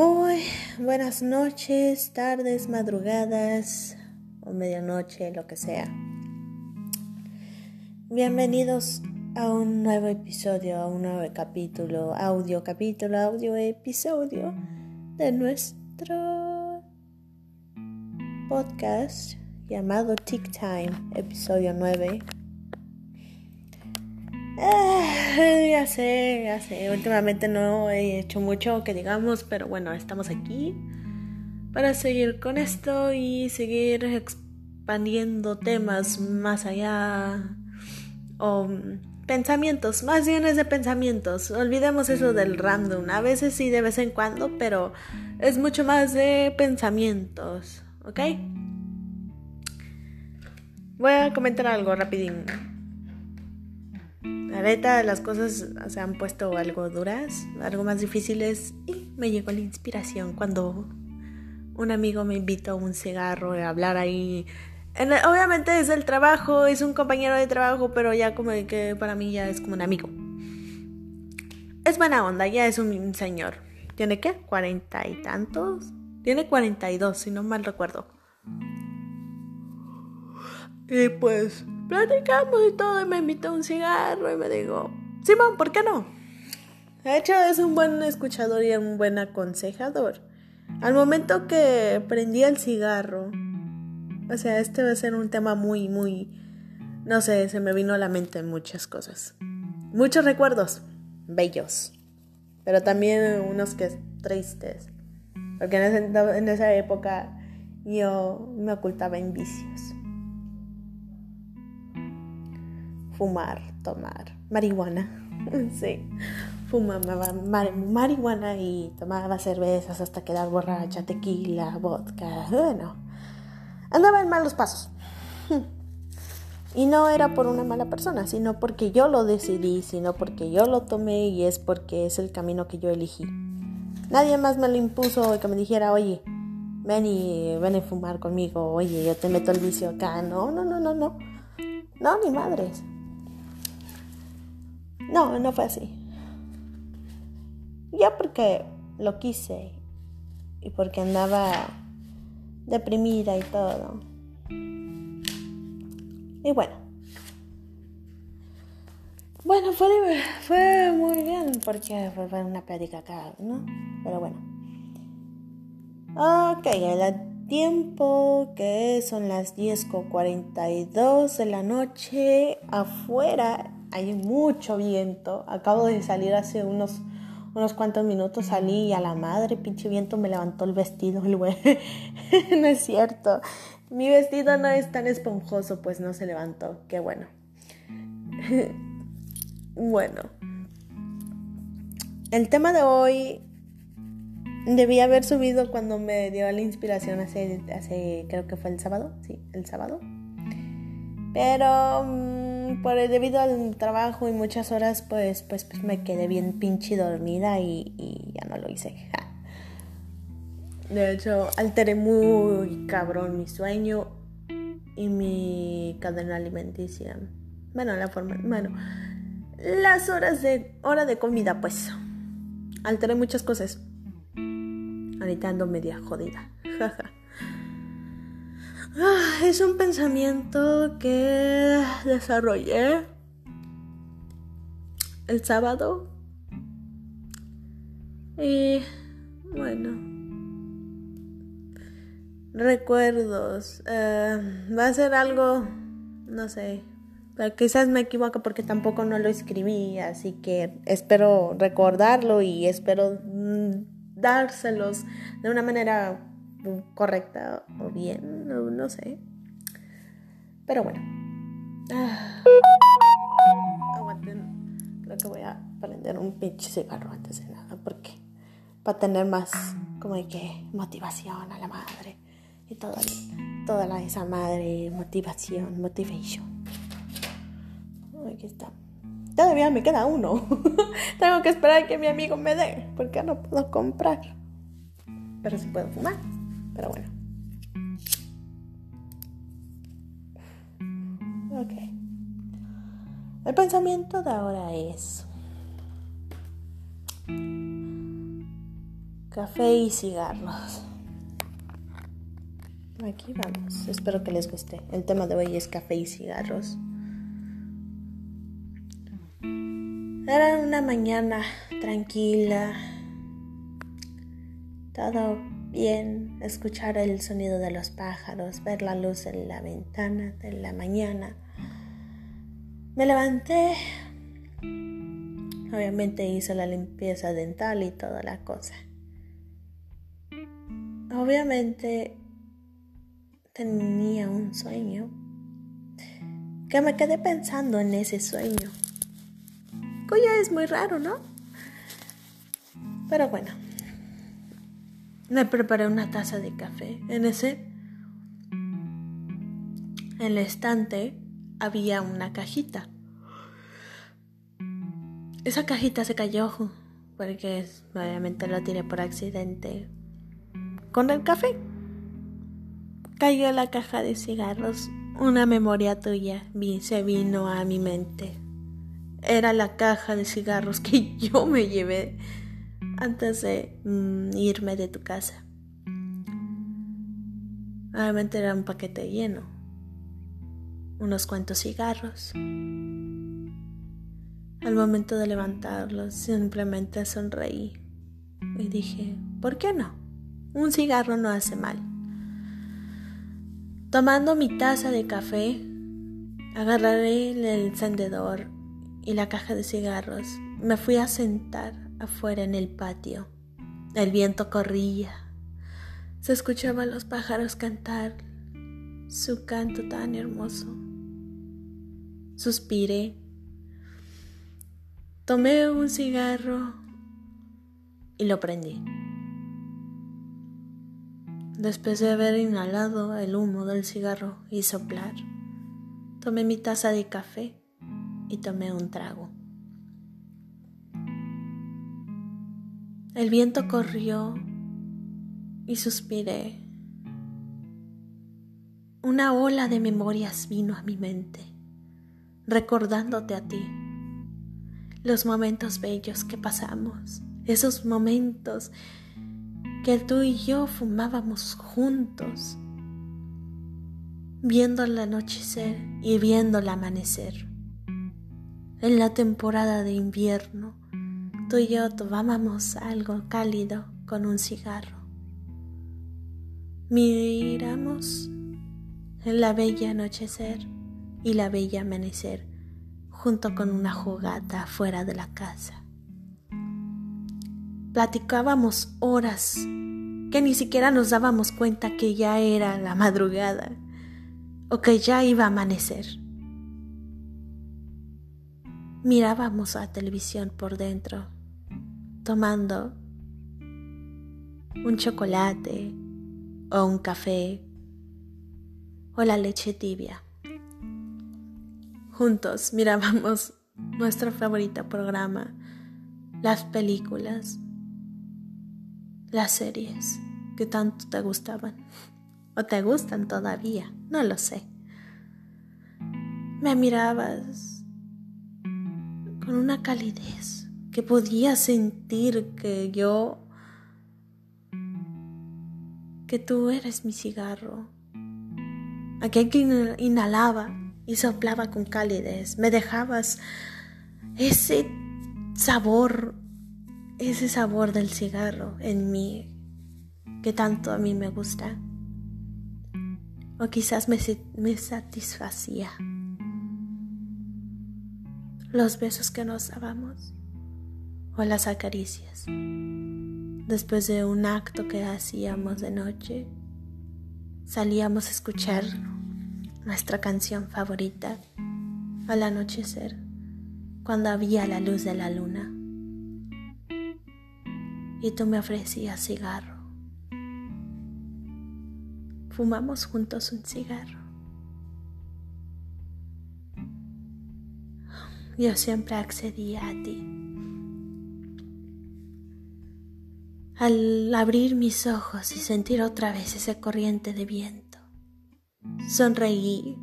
Muy buenas noches, tardes, madrugadas o medianoche, lo que sea. Bienvenidos a un nuevo episodio, a un nuevo capítulo, audio capítulo, audio episodio de nuestro podcast llamado Tick Time, episodio 9. Ya sé, ya sé. Últimamente no he hecho mucho que digamos, pero bueno, estamos aquí para seguir con esto y seguir expandiendo temas más allá o pensamientos, más bien es de pensamientos. Olvidemos eso del random. A veces sí, de vez en cuando, pero es mucho más de pensamientos, ¿ok? Voy a comentar algo rapidín. La neta, las cosas se han puesto algo duras, algo más difíciles y me llegó la inspiración cuando un amigo me invitó a un cigarro a hablar ahí. obviamente es el trabajo, es un compañero de trabajo, pero ya como que para mí ya es como un amigo. Es buena onda, ya es un señor. ¿Tiene qué? ¿Cuarenta y tantos? Tiene cuarenta y dos, si no mal recuerdo. Y pues platicamos y todo, y me invitó un cigarro y me digo, Simón, ¿por qué no? De hecho, es un buen escuchador y un buen aconsejador. Al momento que prendí el cigarro, o sea, este va a ser un tema muy, muy, no sé, se me vino a la mente muchas cosas. Muchos recuerdos, bellos, pero también unos que tristes, porque en, en esa época yo me ocultaba en vicios. Fumar, tomar marihuana. Sí, fumaba marihuana y tomaba cervezas hasta quedar borracha, tequila, vodka. Bueno, andaba en malos pasos. Y no era por una mala persona, sino porque yo lo decidí, sino porque yo lo tomé y es porque es el camino que yo elegí. Nadie más me lo impuso que me dijera, oye, ven y ven a fumar conmigo, oye, yo te meto el vicio acá. No, no, no, no, no. No, ni madres. No, no fue así. Ya porque lo quise y porque andaba deprimida y todo. Y bueno. Bueno, fue, fue muy bien porque fue una plática acá, ¿no? Pero bueno. Ok, el tiempo que son las 10.42 de la noche afuera hay mucho viento. Acabo de salir hace unos, unos cuantos minutos, salí y a la madre, pinche viento, me levantó el vestido, el güey. no es cierto. Mi vestido no es tan esponjoso, pues no se levantó. Qué bueno. bueno. El tema de hoy debí haber subido cuando me dio la inspiración hace, hace creo que fue el sábado, sí, el sábado. Pero mm, por debido al trabajo y muchas horas, pues, pues, pues me quedé bien pinche dormida y, ya no lo hice. De hecho, alteré muy cabrón mi sueño y mi cadena alimenticia. Bueno, la forma, bueno, las horas de hora de comida, pues. Alteré muchas cosas. Ahorita ando media jodida. Ah, es un pensamiento que desarrollé el sábado. Y bueno, recuerdos. Eh, va a ser algo, no sé, quizás me equivoco porque tampoco no lo escribí, así que espero recordarlo y espero mm, dárselos de una manera correcta o bien, no, sé. Pero bueno. Ah. Aguanten. Creo que voy a prender un pinche cigarro antes de nada. Porque para tener más como de que motivación a la madre. Y toda, toda esa madre motivación, motivation. Aquí está. Todavía me queda uno. Tengo que esperar que mi amigo me dé. Porque no puedo comprar. Pero sí puedo fumar. Pero bueno. Ok. El pensamiento de ahora es... Café y cigarros. Aquí vamos. Espero que les guste. El tema de hoy es café y cigarros. Era una mañana tranquila. Todo bien. Escuchar el sonido de los pájaros, ver la luz en la ventana de la mañana. Me levanté. Obviamente hice la limpieza dental y toda la cosa. Obviamente tenía un sueño que me quedé pensando en ese sueño. Cuyo es muy raro, ¿no? Pero bueno, me preparé una taza de café. En ese, en el estante, había una cajita. Esa cajita se cayó porque obviamente la tiré por accidente con el café. Cayó la caja de cigarros. Una memoria tuya se vino a mi mente. Era la caja de cigarros que yo me llevé antes de mm, irme de tu casa. Obviamente era un paquete lleno. Unos cuantos cigarros. Al momento de levantarlos, simplemente sonreí y dije, ¿por qué no? Un cigarro no hace mal. Tomando mi taza de café, agarraré el encendedor y la caja de cigarros. Me fui a sentar afuera en el patio. El viento corría. Se escuchaban los pájaros cantar su canto tan hermoso. Suspiré. Tomé un cigarro y lo prendí. Después de haber inhalado el humo del cigarro y soplar, tomé mi taza de café y tomé un trago. El viento corrió y suspiré. Una ola de memorias vino a mi mente, recordándote a ti, los momentos bellos que pasamos, esos momentos que tú y yo fumábamos juntos, viendo el anochecer y viendo el amanecer. En la temporada de invierno, tú y yo tomábamos algo cálido con un cigarro. Miramos la bella anochecer y la bella amanecer junto con una jugata fuera de la casa. Platicábamos horas que ni siquiera nos dábamos cuenta que ya era la madrugada o que ya iba a amanecer. Mirábamos la televisión por dentro, tomando un chocolate o un café o la leche tibia. Juntos mirábamos nuestro favorito programa, las películas las series que tanto te gustaban o te gustan todavía, no lo sé. Me mirabas con una calidez que podía sentir que yo, que tú eres mi cigarro. Aquel que inhalaba y soplaba con calidez, me dejabas ese sabor ese sabor del cigarro en mí que tanto a mí me gusta. O quizás me, me satisfacía. Los besos que nos dábamos o las acaricias. Después de un acto que hacíamos de noche, salíamos a escuchar nuestra canción favorita al anochecer, cuando había la luz de la luna y tú me ofrecías cigarro. Fumamos juntos un cigarro. Yo siempre accedía a ti. Al abrir mis ojos y sentir otra vez ese corriente de viento, sonreí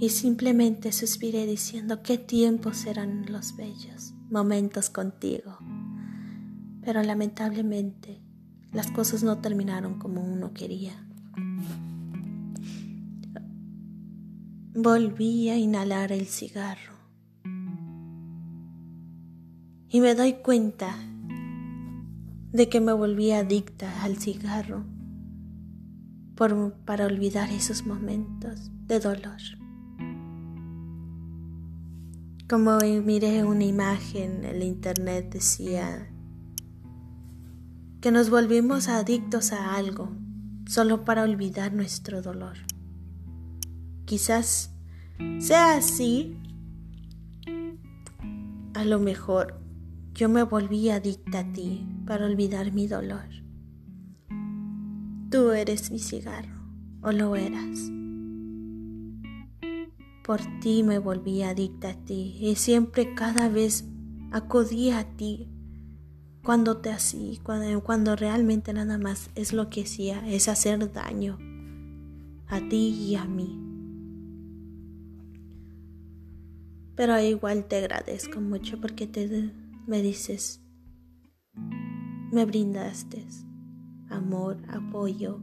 y simplemente suspiré diciendo qué tiempos eran los bellos momentos contigo Pero lamentablemente las cosas no terminaron como uno quería. Volví a inhalar el cigarro y me doy cuenta de que me volví adicta al cigarro para olvidar esos momentos de dolor. Como miré una imagen en el internet decía que nos volvimos adictos a algo solo para olvidar nuestro dolor. Quizás sea así. A lo mejor yo me volví adicta a ti para olvidar mi dolor. Tú eres mi cigarro, o lo eras. Por ti me volví adicta a ti y siempre cada vez acudía a ti cuando te hacía, cuando, cuando realmente nada más es lo que hacía, es hacer daño a ti y a mí. Pero igual te agradezco mucho porque te, me dices, me brindaste amor, apoyo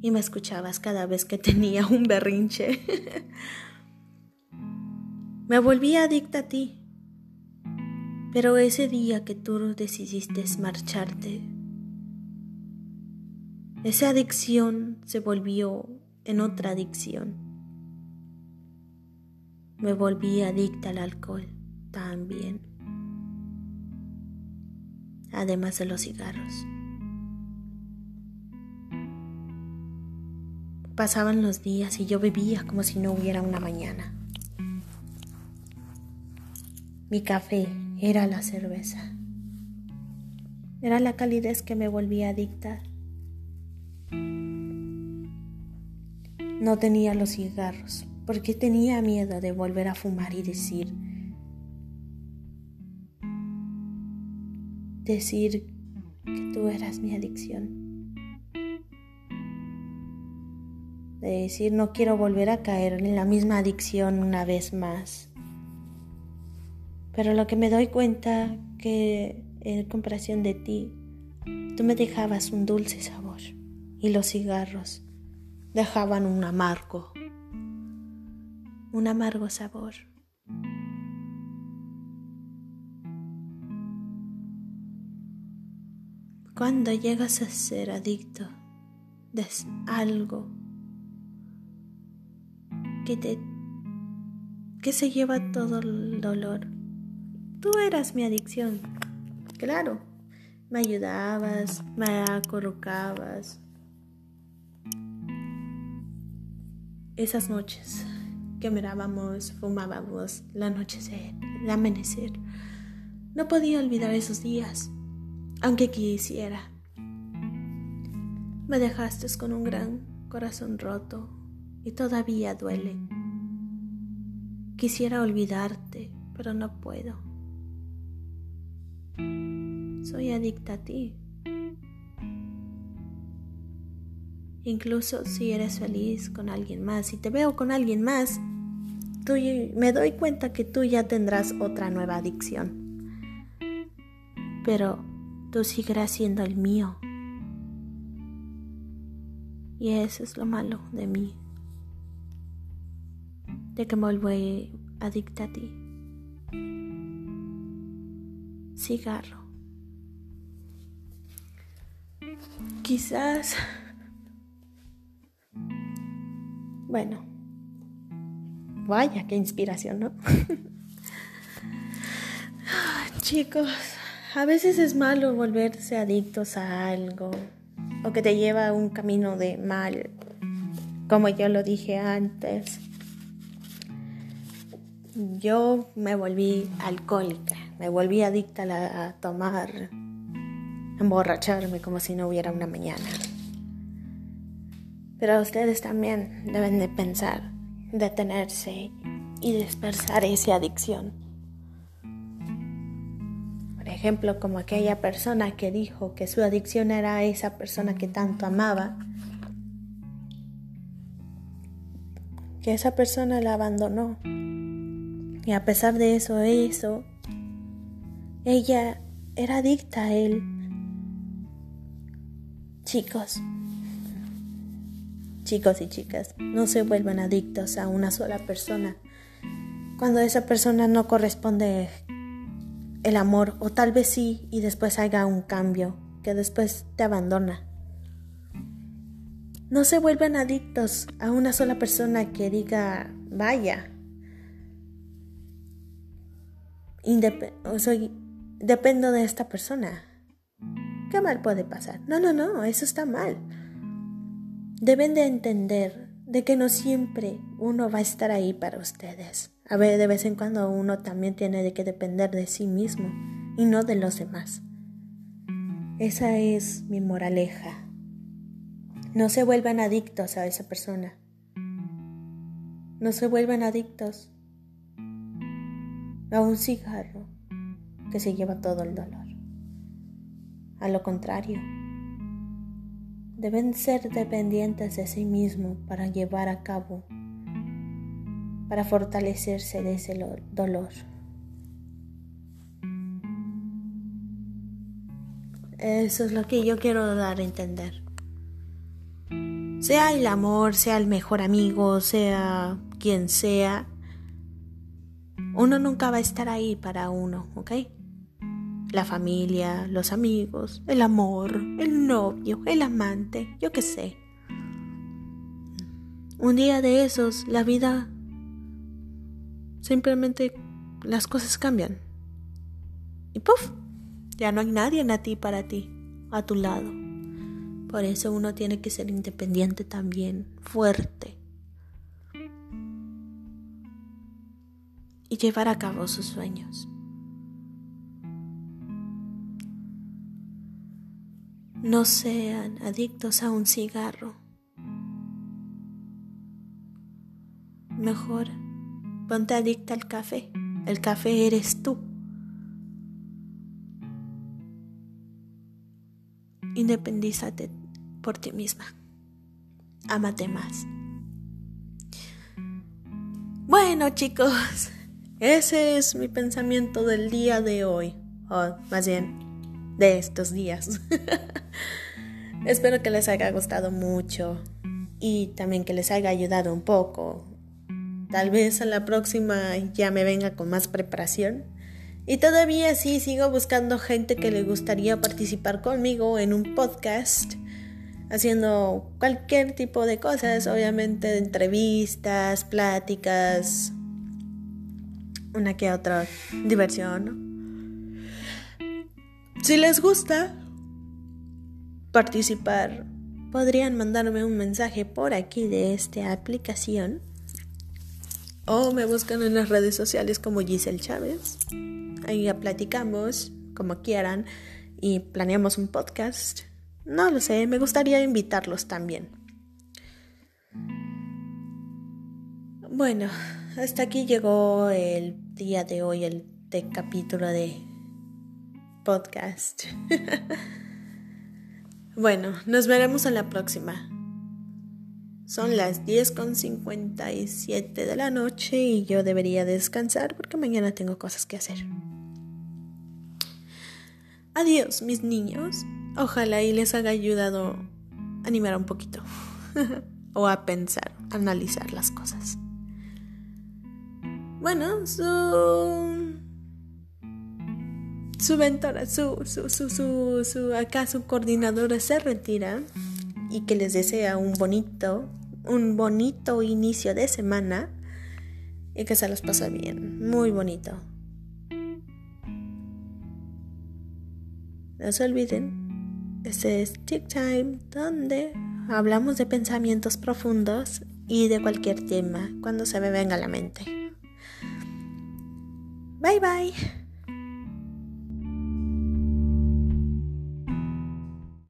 y me escuchabas cada vez que tenía un berrinche. Me volví adicta a ti. Pero ese día que tú decidiste marcharte, esa adicción se volvió en otra adicción. Me volví adicta al alcohol también, además de los cigarros. Pasaban los días y yo vivía como si no hubiera una mañana. Mi café era la cerveza. Era la calidez que me volvía adicta. No tenía los cigarros porque tenía miedo de volver a fumar y decir, decir que tú eras mi adicción. De decir, no quiero volver a caer en la misma adicción una vez más. Pero lo que me doy cuenta que en comparación de ti, tú me dejabas un dulce sabor y los cigarros dejaban un amargo, un amargo sabor. Cuando llegas a ser adicto de algo que te que se lleva todo el dolor Tú eras mi adicción. Claro, me ayudabas, me colocabas. Esas noches que mirábamos, fumábamos, la anochecer, el amanecer. No podía olvidar esos días, aunque quisiera. Me dejaste con un gran corazón roto y todavía duele. Quisiera olvidarte, pero no puedo. Soy adicta a ti. Incluso si eres feliz con alguien más, si te veo con alguien más, me doy cuenta que tú ya tendrás otra nueva adicción. Pero tú seguirás siendo el mío. Y eso es lo malo de mí. De que me vuelvo adicta a ti cigarro. Quizás... Bueno, vaya, qué inspiración, ¿no? Chicos, a veces es malo volverse adictos a algo o que te lleva a un camino de mal, como yo lo dije antes. Yo me volví alcohólica me volví adicta a, tomar, emborracharme como si no hubiera una mañana. Pero ustedes también deben de pensar, detenerse y dispersar esa adicción. Ejemplo, como aquella persona que dijo que su adicción era a esa persona que tanto amaba, que esa persona la abandonó. Y a pesar de eso, eso ella era adicta a él Chicos, chicos y chicas, no se vuelvan adictos a una sola persona. Cuando esa persona no corresponde el amor, o tal vez sí, y después haga un cambio, que después te abandona. No se vuelvan adictos a una sola persona que diga, vaya, soy, dependo de esta persona. ¿Qué mal puede pasar? No, no, no, eso está mal. Deben de entender de que no siempre uno va a estar ahí para ustedes. A ver, de vez en cuando uno también tiene de que depender de sí mismo y no de los demás. Esa es mi moraleja. No se vuelvan adictos a esa persona. No se vuelvan adictos a un cigarro que se lleva todo el dolor. A lo contrario, deben ser dependientes de sí mismo para llevar a cabo, para fortalecerse de ese dolor. Eso es lo que yo quiero dar a entender. Sea el amor, sea el mejor amigo, sea quien sea, uno nunca va a estar ahí para uno, ¿ok? La familia, los amigos, el amor, el novio, el amante, yo qué sé. Un día de esos, la vida, simplemente las cosas cambian. Y puff, ya no hay nadie a ti para ti, a tu lado. Por eso uno tiene que ser independiente también, fuerte. y llevar a cabo sus sueños. No sean adictos a un cigarro. Mejor ponte adicta al café. El café eres tú. Independízate por ti misma. Ámate más. Bueno chicos, ese es mi pensamiento del día de hoy, o más bien de estos días. Espero que les haya gustado mucho y también que les haya ayudado un poco. Tal vez a la próxima ya me venga con más preparación. Y todavía sí sigo buscando gente que le gustaría participar conmigo en un podcast, haciendo cualquier tipo de cosas, obviamente entrevistas, pláticas, una que otra diversión. Si les gusta participar, podrían mandarme un mensaje por aquí de esta aplicación o me buscan en las redes sociales como Giselle Chávez. Ahí ya platicamos como quieran y planeamos un podcast. No lo sé, me gustaría invitarlos también. Bueno, hasta aquí llegó el día de hoy, el capítulo de podcast. bueno, nos veremos en la próxima. Son las 10.57 de la noche y yo debería descansar porque mañana tengo cosas que hacer. Adiós, mis niños. Ojalá y les haya ayudado a animar un poquito. o a pensar, a analizar las cosas. Bueno, su. Su mentora, su, su, su, su, acá su coordinadora se retira y que les desea un bonito, un bonito inicio de semana y que se los pase bien, muy bonito. No se olviden, este es Tick Time, donde hablamos de pensamientos profundos y de cualquier tema cuando se me venga la mente. Bye bye.